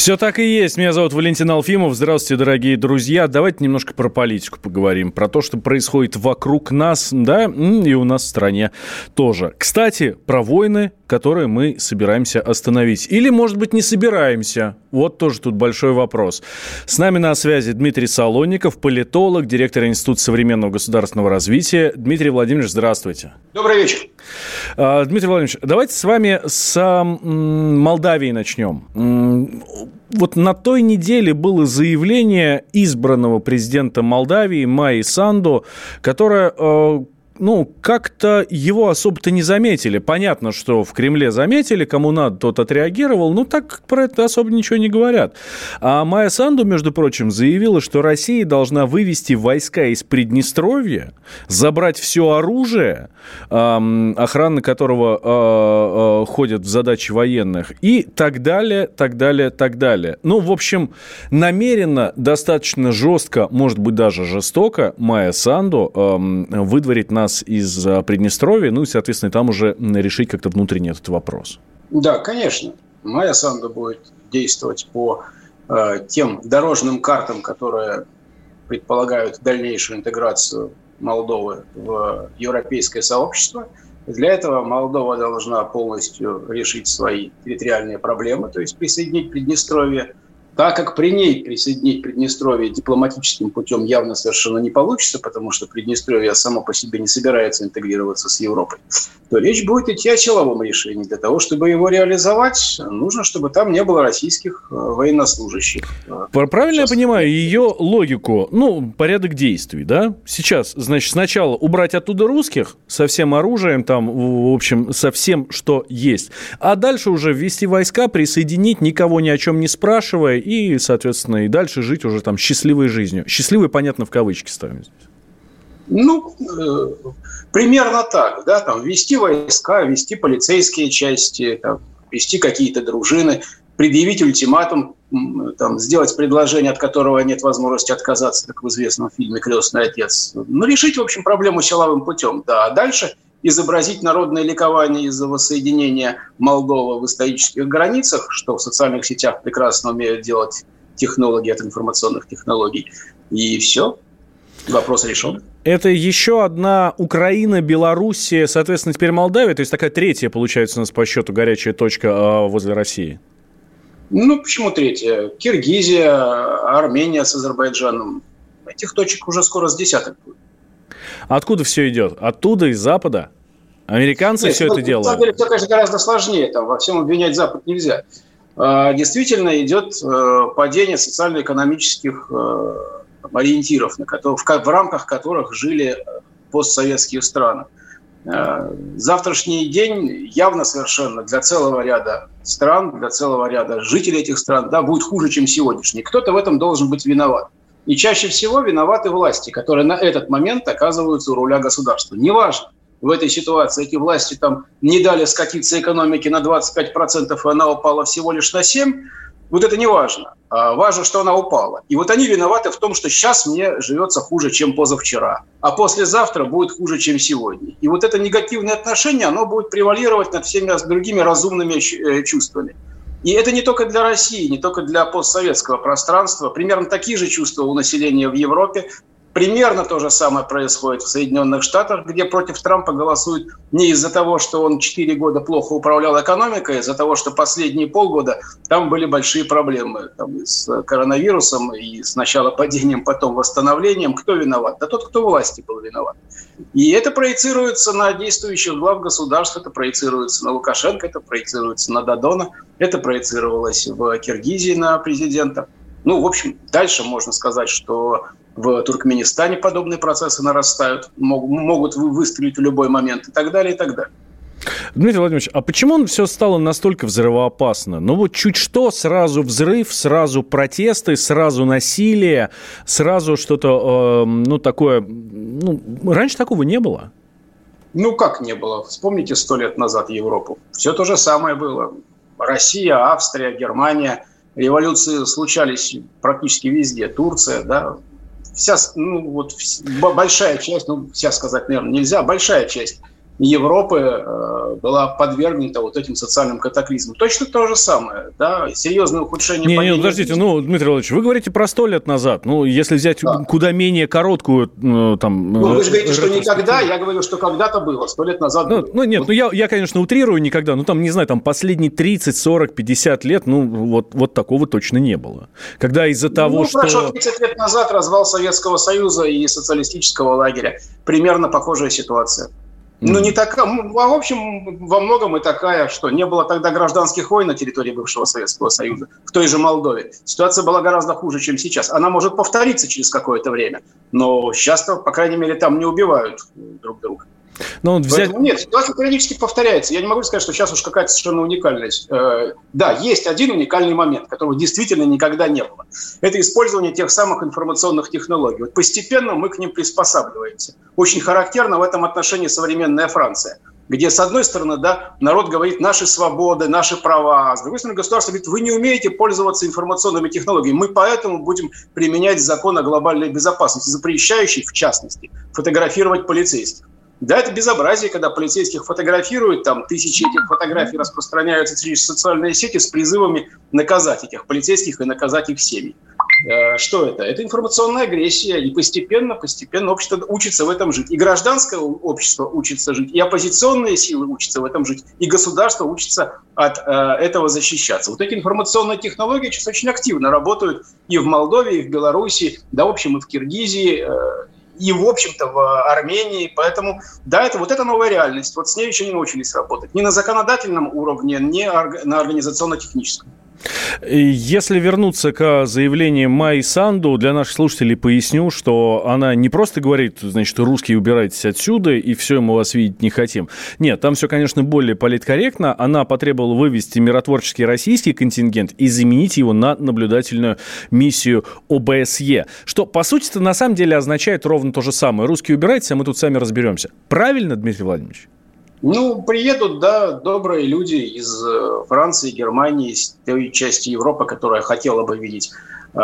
Все так и есть. Меня зовут Валентин Алфимов. Здравствуйте, дорогие друзья. Давайте немножко про политику поговорим. Про то, что происходит вокруг нас, да, и у нас в стране тоже. Кстати, про войны, которые мы собираемся остановить. Или, может быть, не собираемся. Вот тоже тут большой вопрос. С нами на связи Дмитрий Солонников, политолог, директор Института современного государственного развития. Дмитрий Владимирович, здравствуйте. Добрый вечер. А, Дмитрий Владимирович, давайте с вами с Молдавии начнем. Вот на той неделе было заявление избранного президента Молдавии Майи Санду, которое э, ну, как-то его особо-то не заметили. Понятно, что в Кремле заметили, кому надо, тот отреагировал. Ну, так про это особо ничего не говорят. А Майя Санду, между прочим, заявила, что Россия должна вывести войска из Приднестровья, забрать все оружие, охрана которого а, а, ходит в задачи военных, и так далее, так далее, так далее. Ну, в общем, намеренно, достаточно жестко, может быть, даже жестоко, Майя Санду выдворить нас нас из а, Приднестровья, ну и, соответственно, там уже решить как-то внутренне этот вопрос. Да, конечно. Моя Санда будет действовать по э, тем дорожным картам, которые предполагают дальнейшую интеграцию Молдовы в европейское сообщество. Для этого Молдова должна полностью решить свои территориальные проблемы, то есть присоединить Приднестровье так как при ней присоединить Приднестровье дипломатическим путем явно совершенно не получится, потому что Приднестровье само по себе не собирается интегрироваться с Европой, то речь будет идти о силовом решении. Для того, чтобы его реализовать, нужно, чтобы там не было российских э, военнослужащих. Правильно Сейчас. я понимаю ее логику? Ну, порядок действий, да? Сейчас, значит, сначала убрать оттуда русских со всем оружием, там, в общем, со всем, что есть. А дальше уже ввести войска, присоединить, никого ни о чем не спрашивая, и, соответственно, и дальше жить уже там счастливой жизнью. Счастливой, понятно, в кавычки ставим здесь. Ну, э, примерно так, да, там вести войска, вести полицейские части, там, вести какие-то дружины, предъявить ультиматум, там, сделать предложение, от которого нет возможности отказаться, как в известном фильме «Крестный отец». Ну, решить, в общем, проблему силовым путем, да. А дальше изобразить народное ликование из-за воссоединения Молдовы в исторических границах, что в социальных сетях прекрасно умеют делать технологии от информационных технологий. И все, вопрос решен. Это еще одна Украина, Белоруссия, соответственно, теперь Молдавия, то есть такая третья, получается, у нас по счету горячая точка а, возле России. Ну, почему третья? Киргизия, Армения с Азербайджаном. Этих точек уже скоро с десяток будет. Откуда все идет? Оттуда, из Запада? Американцы Нет, все ну, это делают? На самом деле, все, конечно, гораздо сложнее. Там, во всем обвинять Запад нельзя. А, действительно идет э, падение социально-экономических э, ориентиров, на которых, в, рамках которых жили постсоветские страны. Завтрашний день явно совершенно для целого ряда стран, для целого ряда жителей этих стран да, будет хуже, чем сегодняшний. Кто-то в этом должен быть виноват. И чаще всего виноваты власти, которые на этот момент оказываются у руля государства. Неважно, в этой ситуации эти власти там не дали скатиться экономике на 25%, и она упала всего лишь на 7%, вот это не важно. А важно, что она упала. И вот они виноваты в том, что сейчас мне живется хуже, чем позавчера, а послезавтра будет хуже, чем сегодня. И вот это негативное отношение, оно будет превалировать над всеми другими разумными э, чувствами. И это не только для России, не только для постсоветского пространства. Примерно такие же чувства у населения в Европе. Примерно то же самое происходит в Соединенных Штатах, где против Трампа голосуют не из-за того, что он 4 года плохо управлял экономикой, а из-за того, что последние полгода там были большие проблемы там, с коронавирусом и сначала падением, потом восстановлением. Кто виноват? Да тот, кто власти был виноват. И это проецируется на действующих глав государств, это проецируется на Лукашенко, это проецируется на Дадона, это проецировалось в Киргизии на президента. Ну, в общем, дальше можно сказать, что в Туркменистане подобные процессы нарастают, могут выстрелить в любой момент и так далее, и так далее. Дмитрий Владимирович, а почему все стало настолько взрывоопасно? Ну вот чуть что, сразу взрыв, сразу протесты, сразу насилие, сразу что-то, э, ну, такое... Ну, раньше такого не было. Ну, как не было? Вспомните сто лет назад Европу. Все то же самое было. Россия, Австрия, Германия. Революции случались практически везде. Турция, да. Вся, ну, вот, большая часть, ну, вся сказать, наверное, нельзя, большая часть Европы э, была подвергнута вот этим социальным катаклизмам. Точно то же самое, да, серьезное ухудшение... Не, не, подождите, ну, Дмитрий Владимирович, вы говорите про сто лет назад, ну, если взять да. куда менее короткую, ну, там... Ну, вы же говорите, что никогда, я говорю, что когда-то было, сто лет назад ну, было. Ну, нет, вот. ну, я, я, конечно, утрирую никогда, ну, там, не знаю, там, последние 30, 40, 50 лет, ну, вот, вот такого точно не было. Когда из-за ну, того, ну, что... хорошо, 30 лет назад развал Советского Союза и социалистического лагеря. Примерно похожая ситуация. Ну, не такая, а в общем, во многом и такая, что не было тогда гражданских войн на территории бывшего Советского Союза, в той же Молдове. Ситуация была гораздо хуже, чем сейчас. Она может повториться через какое-то время, но сейчас-то, по крайней мере, там не убивают друг друга. Ну, взять... Поэтому нет, ситуация периодически повторяется. Я не могу сказать, что сейчас уж какая-то совершенно уникальность. Э, да, есть один уникальный момент, которого действительно никогда не было. Это использование тех самых информационных технологий. Вот постепенно мы к ним приспосабливаемся. Очень характерно в этом отношении современная Франция где, с одной стороны, да, народ говорит наши свободы, наши права, а с другой стороны, государство говорит, вы не умеете пользоваться информационными технологиями, мы поэтому будем применять закон о глобальной безопасности, запрещающий, в частности, фотографировать полицейских. Да, это безобразие, когда полицейских фотографируют, там тысячи этих фотографий распространяются через социальные сети с призывами наказать этих полицейских и наказать их семьи. Э, что это? Это информационная агрессия, и постепенно, постепенно общество учится в этом жить. И гражданское общество учится жить, и оппозиционные силы учатся в этом жить, и государство учится от э, этого защищаться. Вот эти информационные технологии сейчас очень активно работают и в Молдове, и в Беларуси, да, в общем, и в Киргизии, э, и, в общем-то, в Армении. Поэтому, да, это вот эта новая реальность. Вот с ней еще не научились работать. Ни на законодательном уровне, ни на организационно-техническом. Если вернуться к заявлению Майи Санду, для наших слушателей поясню, что она не просто говорит, значит, русские убирайтесь отсюда, и все, мы вас видеть не хотим. Нет, там все, конечно, более политкорректно. Она потребовала вывести миротворческий российский контингент и заменить его на наблюдательную миссию ОБСЕ. Что, по сути-то, на самом деле означает ровно то же самое. Русские убирайтесь, а мы тут сами разберемся. Правильно, Дмитрий Владимирович? Ну, приедут, да, добрые люди из э, Франции, Германии, из той части Европы, которая хотела бы видеть, э,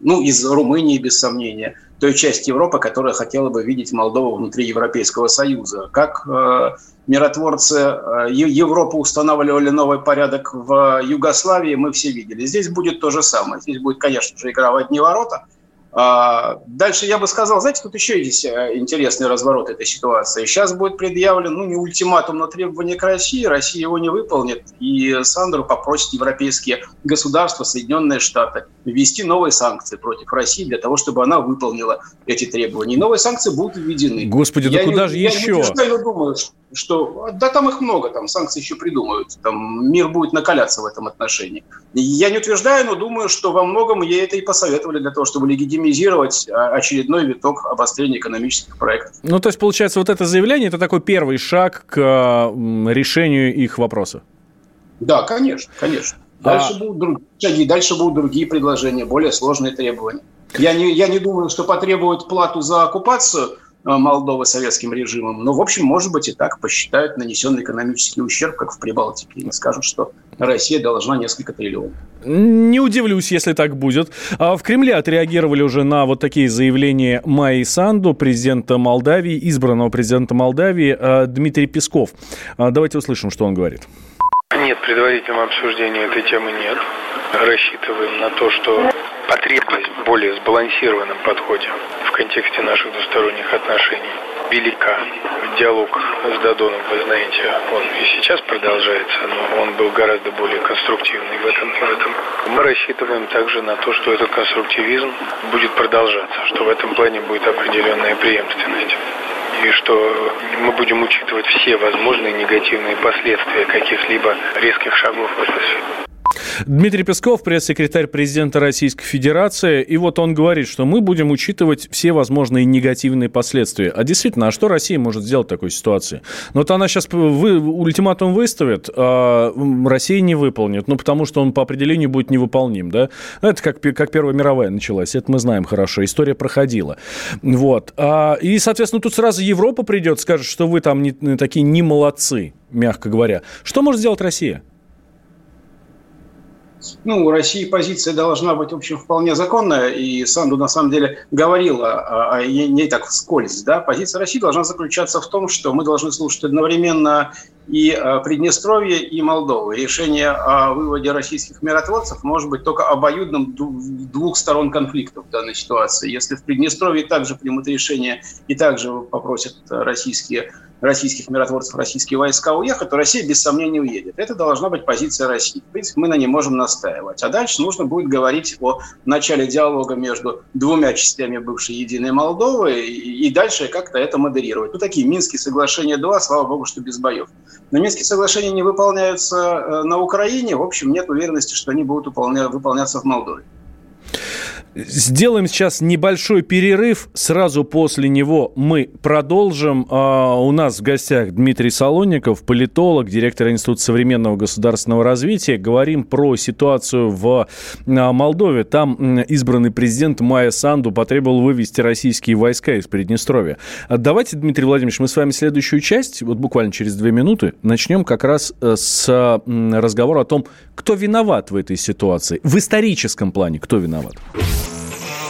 ну, из Румынии, без сомнения, той части Европы, которая хотела бы видеть Молдову внутри Европейского Союза. Как э, миротворцы Европы устанавливали новый порядок в Югославии, мы все видели. Здесь будет то же самое. Здесь будет, конечно же, игра в одни ворота – а, дальше я бы сказал, знаете, тут еще есть э, интересный разворот этой ситуации. Сейчас будет предъявлен, ну, не ультиматум, но требование к России. Россия его не выполнит, и Сандру попросит европейские государства, Соединенные Штаты, ввести новые санкции против России для того, чтобы она выполнила эти требования. И новые санкции будут введены. Господи, да я куда не, же я еще? Я не думаю, что... Да там их много, там санкции еще придумают. Там мир будет накаляться в этом отношении. Я не утверждаю, но думаю, что во многом ей это и посоветовали для того, чтобы легитимизировать а, очередной виток обострения экономических проектов. Ну, то есть, получается, вот это заявление – это такой первый шаг к решению их вопроса? Да, конечно, конечно. Дальше, а... будут другие шаги, дальше будут другие предложения, более сложные требования. Я не, я не думаю, что потребуют плату за оккупацию Молдовы советским режимом. Но, в общем, может быть, и так посчитают нанесенный экономический ущерб, как в Прибалтике, и скажут, что Россия должна несколько триллионов. Не удивлюсь, если так будет. А в Кремле отреагировали уже на вот такие заявления Майи Санду, президента Молдавии, избранного президента Молдавии э, Дмитрий Песков. А давайте услышим, что он говорит. Нет, предварительного обсуждения этой темы нет. Рассчитываем на то, что потребность в более сбалансированном подходе в контексте наших двусторонних отношений велика. Диалог с Дадоном, вы знаете, он и сейчас продолжается, но он был гораздо более конструктивный в этом. В этом. Мы рассчитываем также на то, что этот конструктивизм будет продолжаться, что в этом плане будет определенная преемственность и что мы будем учитывать все возможные негативные последствия каких-либо резких шагов в этой сфере. Дмитрий Песков, пресс-секретарь президента Российской Федерации, и вот он говорит, что мы будем учитывать все возможные негативные последствия. А действительно, а что Россия может сделать в такой ситуации? Ну, вот она сейчас вы, ультиматум выставит, а Россия не выполнит, ну, потому что он по определению будет невыполним, да? Ну, это как, как Первая мировая началась, это мы знаем хорошо, история проходила. Вот. А, и, соответственно, тут сразу Европа придет, скажет, что вы там не, такие не молодцы, мягко говоря. Что может сделать Россия? Ну, у России позиция должна быть, в общем, вполне законная, и Санду, на самом деле, говорила о, ней так вскользь, да, позиция России должна заключаться в том, что мы должны слушать одновременно и э, Приднестровье, и Молдову. Решение о выводе российских миротворцев может быть только обоюдным двух сторон конфликта в данной ситуации. Если в Приднестровье также примут решение и также попросят российские российских миротворцев, российские войска уехать, то Россия без сомнения уедет. Это должна быть позиция России. В принципе, мы на ней можем настаивать. А дальше нужно будет говорить о начале диалога между двумя частями бывшей Единой Молдовы и, дальше как-то это модерировать. Ну, такие Минские соглашения 2, слава богу, что без боев. Но Минские соглашения не выполняются э, на Украине. В общем, нет уверенности, что они будут выполняться в Молдове. Сделаем сейчас небольшой перерыв. Сразу после него мы продолжим. А, у нас в гостях Дмитрий Солонников, политолог, директор Института современного государственного развития. Говорим про ситуацию в а, Молдове. Там избранный президент Майя Санду потребовал вывести российские войска из Приднестровья. А давайте, Дмитрий Владимирович, мы с вами следующую часть, вот буквально через две минуты, начнем как раз э, с разговора о том, кто виноват в этой ситуации. В историческом плане кто виноват.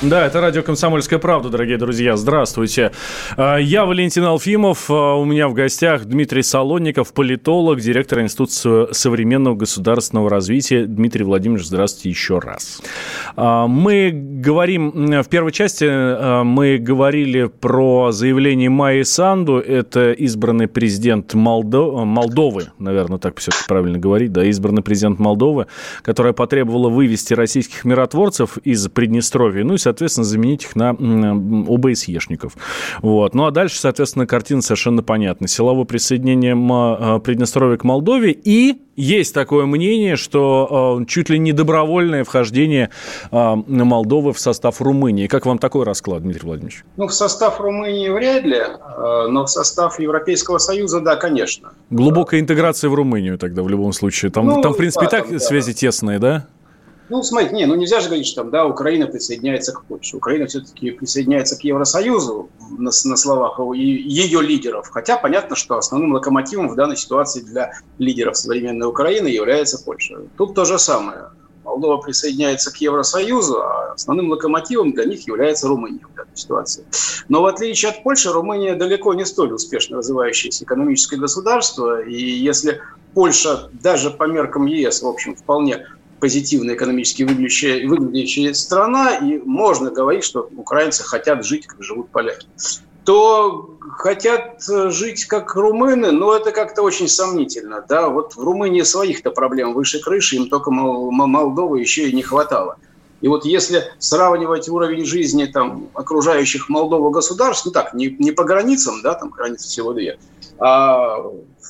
Да, это радио «Комсомольская правда», дорогие друзья. Здравствуйте. А, я Валентин Алфимов. А, у меня в гостях Дмитрий Солонников, политолог, директор Института современного государственного развития. Дмитрий Владимирович, здравствуйте еще раз. А, мы говорим, в первой части мы говорили про заявление Майи Санду. Это избранный президент Молдо... Молдовы, наверное, так все-таки правильно говорить, да, избранный президент Молдовы, которая потребовала вывести российских миротворцев из Приднестровья. Ну и, соответственно, заменить их на ОБСЕшников. Вот. Ну, а дальше, соответственно, картина совершенно понятна. Силовое присоединение а, Приднестровья к Молдове и есть такое мнение, что э, чуть ли не добровольное вхождение э, Молдовы в состав Румынии. Как вам такой расклад, Дмитрий Владимирович? Ну, в состав Румынии вряд ли, э, но в состав Европейского Союза, да, конечно. Глубокая интеграция в Румынию тогда в любом случае. Там, ну, там в принципе, да, и так там, связи да. тесные, да? Ну, смотрите, не, ну нельзя же говорить, что там, да, Украина присоединяется к Польше. Украина все-таки присоединяется к Евросоюзу на, на словах ее лидеров. Хотя понятно, что основным локомотивом в данной ситуации для лидеров современной Украины является Польша. Тут то же самое. Молдова присоединяется к Евросоюзу, а основным локомотивом для них является Румыния в данной ситуации. Но в отличие от Польши, Румыния далеко не столь успешно развивающееся экономическое государство. И если Польша даже по меркам ЕС, в общем, вполне позитивно экономически выглядящая, выглядящая страна, и можно говорить, что украинцы хотят жить, как живут поляки то хотят жить как румыны, но это как-то очень сомнительно. Да? Вот в Румынии своих-то проблем выше крыши, им только Молдовы еще и не хватало. И вот если сравнивать уровень жизни там, окружающих Молдову государств, ну так, не, не по границам, да, там границы всего две, а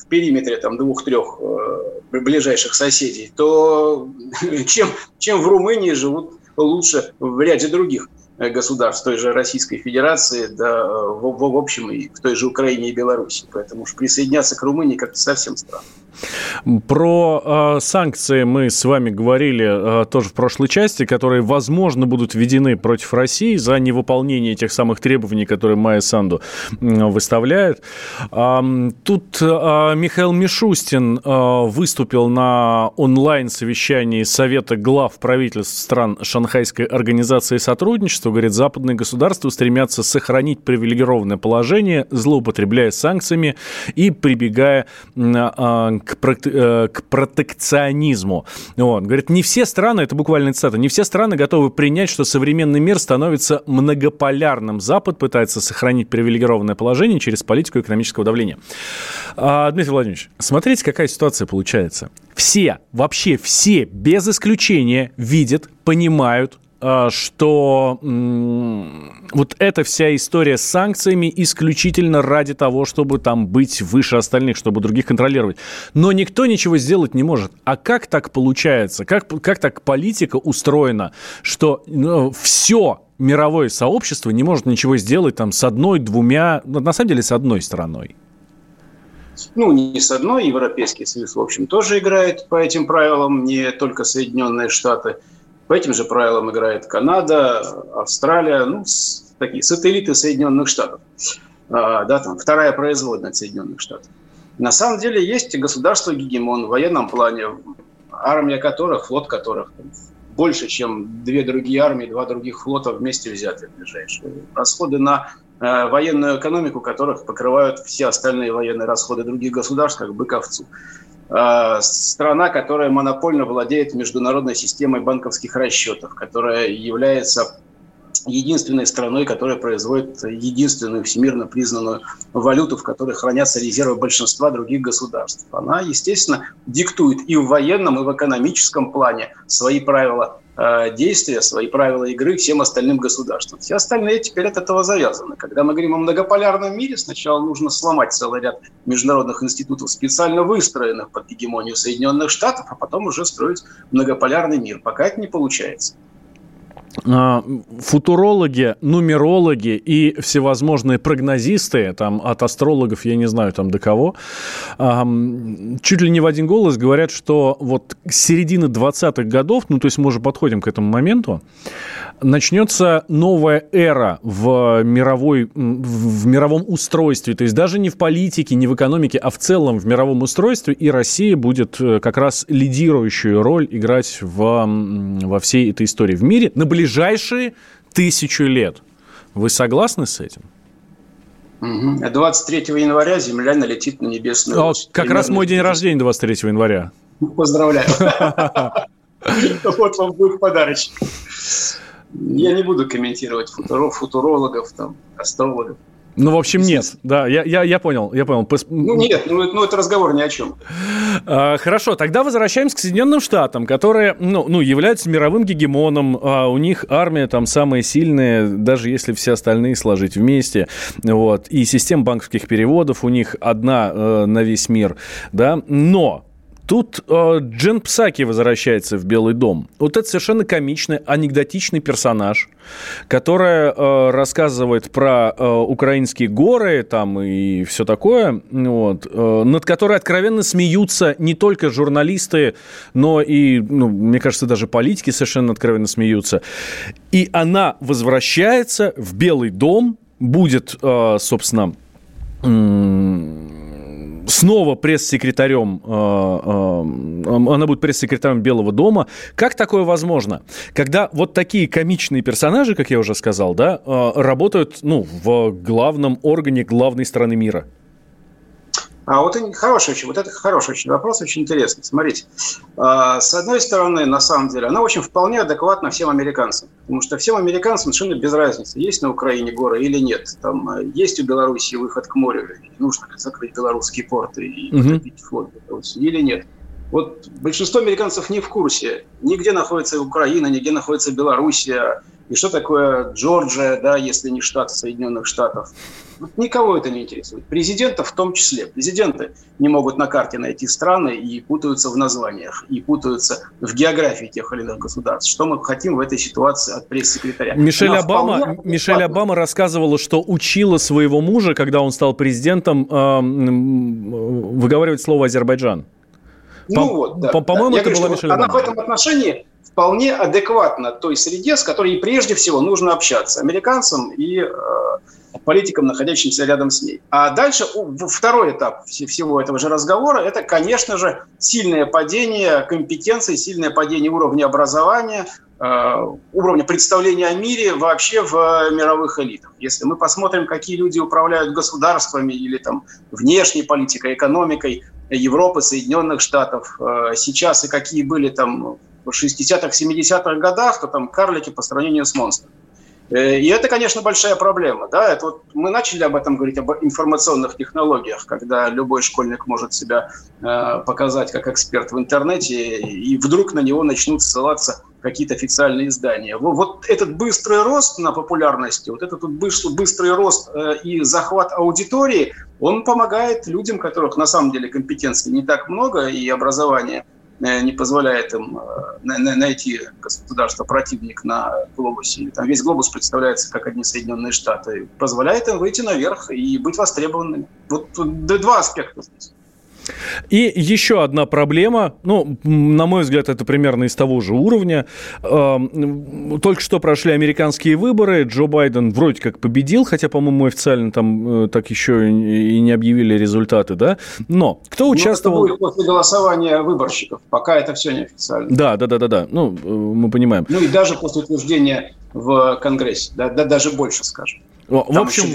в периметре там двух-трех э, ближайших соседей, то чем, чем в Румынии живут лучше в ряде других государств той же Российской Федерации, да, в, в, в общем, и в той же Украине и Беларуси. Поэтому уж присоединяться к Румынии как-то совсем странно. Про э, санкции мы с вами говорили э, тоже в прошлой части, которые, возможно, будут введены против России за невыполнение тех самых требований, которые Майя Санду э, выставляет. Э, тут э, Михаил Мишустин э, выступил на онлайн-совещании Совета глав правительств стран Шанхайской организации сотрудничества что, говорит, западные государства стремятся сохранить привилегированное положение, злоупотребляя санкциями и прибегая а, к, э, к протекционизму. Вот. Говорит, не все страны, это буквально цитата, не все страны готовы принять, что современный мир становится многополярным. Запад пытается сохранить привилегированное положение через политику экономического давления. А, Дмитрий Владимирович, смотрите, какая ситуация получается. Все, вообще все, без исключения, видят, понимают, а, что вот эта вся история с санкциями исключительно ради того, чтобы там быть выше остальных, чтобы других контролировать. Но никто ничего сделать не может. А как так получается? Как, как так политика устроена, что ну, все мировое сообщество не может ничего сделать там с одной, двумя, ну, на самом деле с одной страной? Ну, не с одной. Европейский Союз, в общем, тоже играет по этим правилам, не только Соединенные Штаты – по этим же правилам играет Канада, Австралия, ну, такие сателлиты Соединенных Штатов. А, да, там вторая производная Соединенных Штатов. На самом деле есть государство-гегемон в военном плане, армия которых, флот которых больше, чем две другие армии, два других флота вместе взятые ближайшие. Расходы на э, военную экономику которых покрывают все остальные военные расходы других государств, как бы ковцу. Э, страна, которая монопольно владеет международной системой банковских расчетов, которая является единственной страной, которая производит единственную всемирно признанную валюту, в которой хранятся резервы большинства других государств. Она, естественно, диктует и в военном, и в экономическом плане свои правила Э, действия, свои правила игры всем остальным государствам. Все остальные теперь от этого завязаны. Когда мы говорим о многополярном мире, сначала нужно сломать целый ряд международных институтов, специально выстроенных под гегемонию Соединенных Штатов, а потом уже строить многополярный мир. Пока это не получается. А, футурологи, нумерологи и всевозможные прогнозисты, там от астрологов, я не знаю, там до кого, чуть ли не в один голос говорят, что вот с середины 20-х годов, ну то есть мы уже подходим к этому моменту, начнется новая эра в, мировой, в мировом устройстве, то есть даже не в политике, не в экономике, а в целом в мировом устройстве, и Россия будет э, как раз лидирующую роль играть в, во всей этой истории. В мире на ближайшие тысячу лет. Вы согласны с этим? 23 января Земля налетит на небесную О, Как Примерно раз мой день рождения 23 января. Поздравляю. Вот вам будет подарочек. Я не буду комментировать футурологов, там, астрологов. Ну, в общем, нет. Да, я, я, я понял, я понял. Ну, нет, ну, ну это разговор ни о чем. А, хорошо, тогда возвращаемся к Соединенным Штатам, которые, ну, ну являются мировым гегемоном, а у них армия там самая сильная, даже если все остальные сложить вместе, вот, и система банковских переводов у них одна э, на весь мир, да, но Тут э, Джен Псаки возвращается в Белый дом. Вот это совершенно комичный, анекдотичный персонаж, которая э, рассказывает про э, украинские горы там и все такое, вот, э, над которой откровенно смеются не только журналисты, но и, ну, мне кажется, даже политики совершенно откровенно смеются. И она возвращается в Белый дом, будет, э, собственно, снова пресс-секретарем, э, э, она будет пресс-секретарем Белого дома. Как такое возможно? Когда вот такие комичные персонажи, как я уже сказал, да, э, работают ну, в главном органе главной страны мира – а вот хороший очень, вот это хороший очень вопрос, очень интересный. Смотрите, а, с одной стороны, на самом деле, она очень вполне адекватна всем американцам, потому что всем американцам совершенно без разницы, есть на Украине горы или нет. Там э, есть у Беларуси выход к морю, нужно закрыть белорусские порты и потопить флот или нет. Вот большинство американцев не в курсе, нигде находится Украина, нигде находится Белоруссия, и что такое Джорджия, да, если не штат Соединенных Штатов. Никого это не интересует. Президентов в том числе. Президенты не могут на карте найти страны и путаются в названиях, и путаются в географии тех или иных государств. Что мы хотим в этой ситуации от пресс-секретаря? Мишель Обама, Мишель Обама рассказывала, что учила своего мужа, когда он стал президентом, выговаривать слово «Азербайджан». Ну по, вот, да. По-моему, да. это была Мишель Она Обама. в этом отношении вполне адекватно той среде, с которой прежде всего нужно общаться американцам и э, политикам, находящимся рядом с ней. А дальше второй этап всего этого же разговора – это, конечно же, сильное падение компетенции, сильное падение уровня образования, э, уровня представления о мире вообще в мировых элитах. Если мы посмотрим, какие люди управляют государствами или там внешней политикой, экономикой Европы, Соединенных Штатов э, сейчас и какие были там в 60-х, 70-х годах, то там карлики по сравнению с монстрами. Э, и это, конечно, большая проблема. Да? Это вот мы начали об этом говорить, об информационных технологиях, когда любой школьник может себя э, показать как эксперт в интернете, и вдруг на него начнут ссылаться какие-то официальные издания. Вот этот быстрый рост на популярности, вот этот быстрый рост э, и захват аудитории, он помогает людям, которых на самом деле компетенции не так много и Э, не позволяет им э, найти государство противник на глобусе. Там весь глобус представляется как одни Соединенные Штаты. Позволяет им выйти наверх и быть востребованными. Вот два аспекта здесь. И еще одна проблема, ну, на мой взгляд, это примерно из того же уровня. Эм, только что прошли американские выборы, Джо Байден вроде как победил, хотя, по-моему, официально там э, так еще и не объявили результаты, да? Но кто ну, участвовал... это будет после голосования выборщиков, пока это все неофициально. Да, да, да, да, да, ну, э, мы понимаем. Ну и даже после утверждения в Конгрессе, да, да даже больше, скажем. В общем,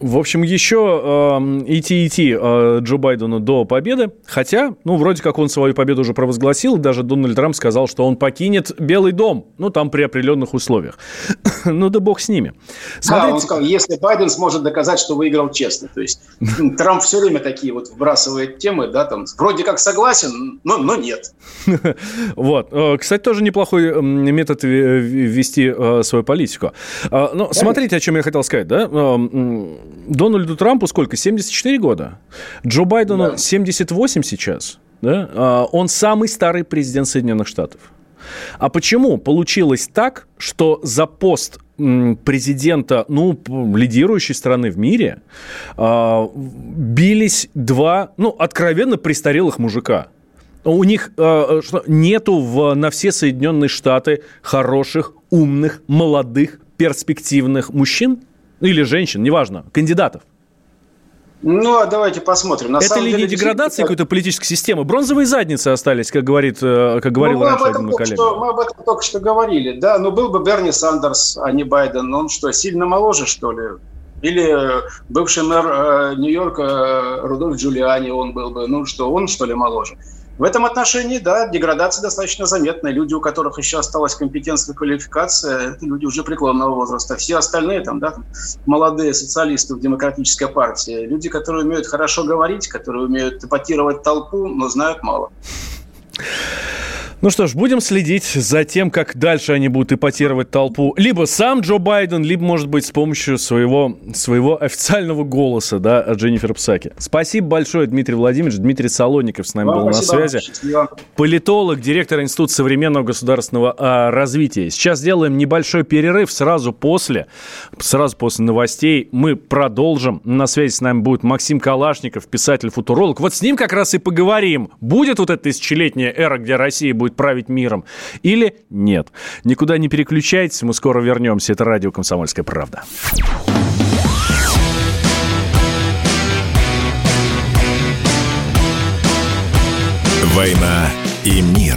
в общем, еще э, идти идти э, Джо Байдену до победы. Хотя, ну, вроде как он свою победу уже провозгласил. Даже Дональд Трамп сказал, что он покинет Белый дом. Ну, там при определенных условиях. ну, да бог с ними. Смотрите... Да, он сказал, если Байден сможет доказать, что выиграл честно. То есть Трамп все время такие вот вбрасывает темы, да, там, вроде как согласен, но, но нет. вот. Э, кстати, тоже неплохой метод вести э, свою политику. А, но смотрите, о чем чем я хотел сказать, да? Дональду Трампу сколько? 74 года. Джо Байдену да. 78 сейчас. Да? А, он самый старый президент Соединенных Штатов. А почему получилось так, что за пост президента, ну, лидирующей страны в мире, а, бились два, ну, откровенно престарелых мужика? У них э, что, нету в, на все Соединенные Штаты хороших, умных, молодых перспективных мужчин или женщин, неважно, кандидатов? Ну, а давайте посмотрим. На это ли деле, не деградация какой-то политической системы? Бронзовые задницы остались, как, говорит, э, как говорил ну, раньше один мой коллега. Что, мы об этом только что говорили. Да, но был бы Берни Сандерс, а не Байден. Он что, сильно моложе, что ли? Или бывший мэр э, Нью-Йорка э, Рудольф Джулиани, он был бы. Ну что, он что ли моложе? В этом отношении, да, деградация достаточно заметная. Люди, у которых еще осталась компетенция, квалификация, это люди уже преклонного возраста. Все остальные, там, да, молодые социалисты в демократической партии, люди, которые умеют хорошо говорить, которые умеют эпатировать толпу, но знают мало. Ну что ж, будем следить за тем, как дальше они будут ипотировать толпу. Либо сам Джо Байден, либо, может быть, с помощью своего, своего официального голоса, да, от Дженнифер Псаки. Спасибо большое, Дмитрий Владимирович. Дмитрий Солоников с нами Вам был спасибо. на связи. Счастливо. Политолог, директор Института современного государственного а, развития. Сейчас делаем небольшой перерыв. Сразу после, сразу после новостей мы продолжим. На связи с нами будет Максим Калашников, писатель-футуролог. Вот с ним как раз и поговорим. Будет вот эта тысячелетняя эра, где Россия будет будет править миром, или нет. Никуда не переключайтесь, мы скоро вернемся. Это радио «Комсомольская правда». «Война и мир».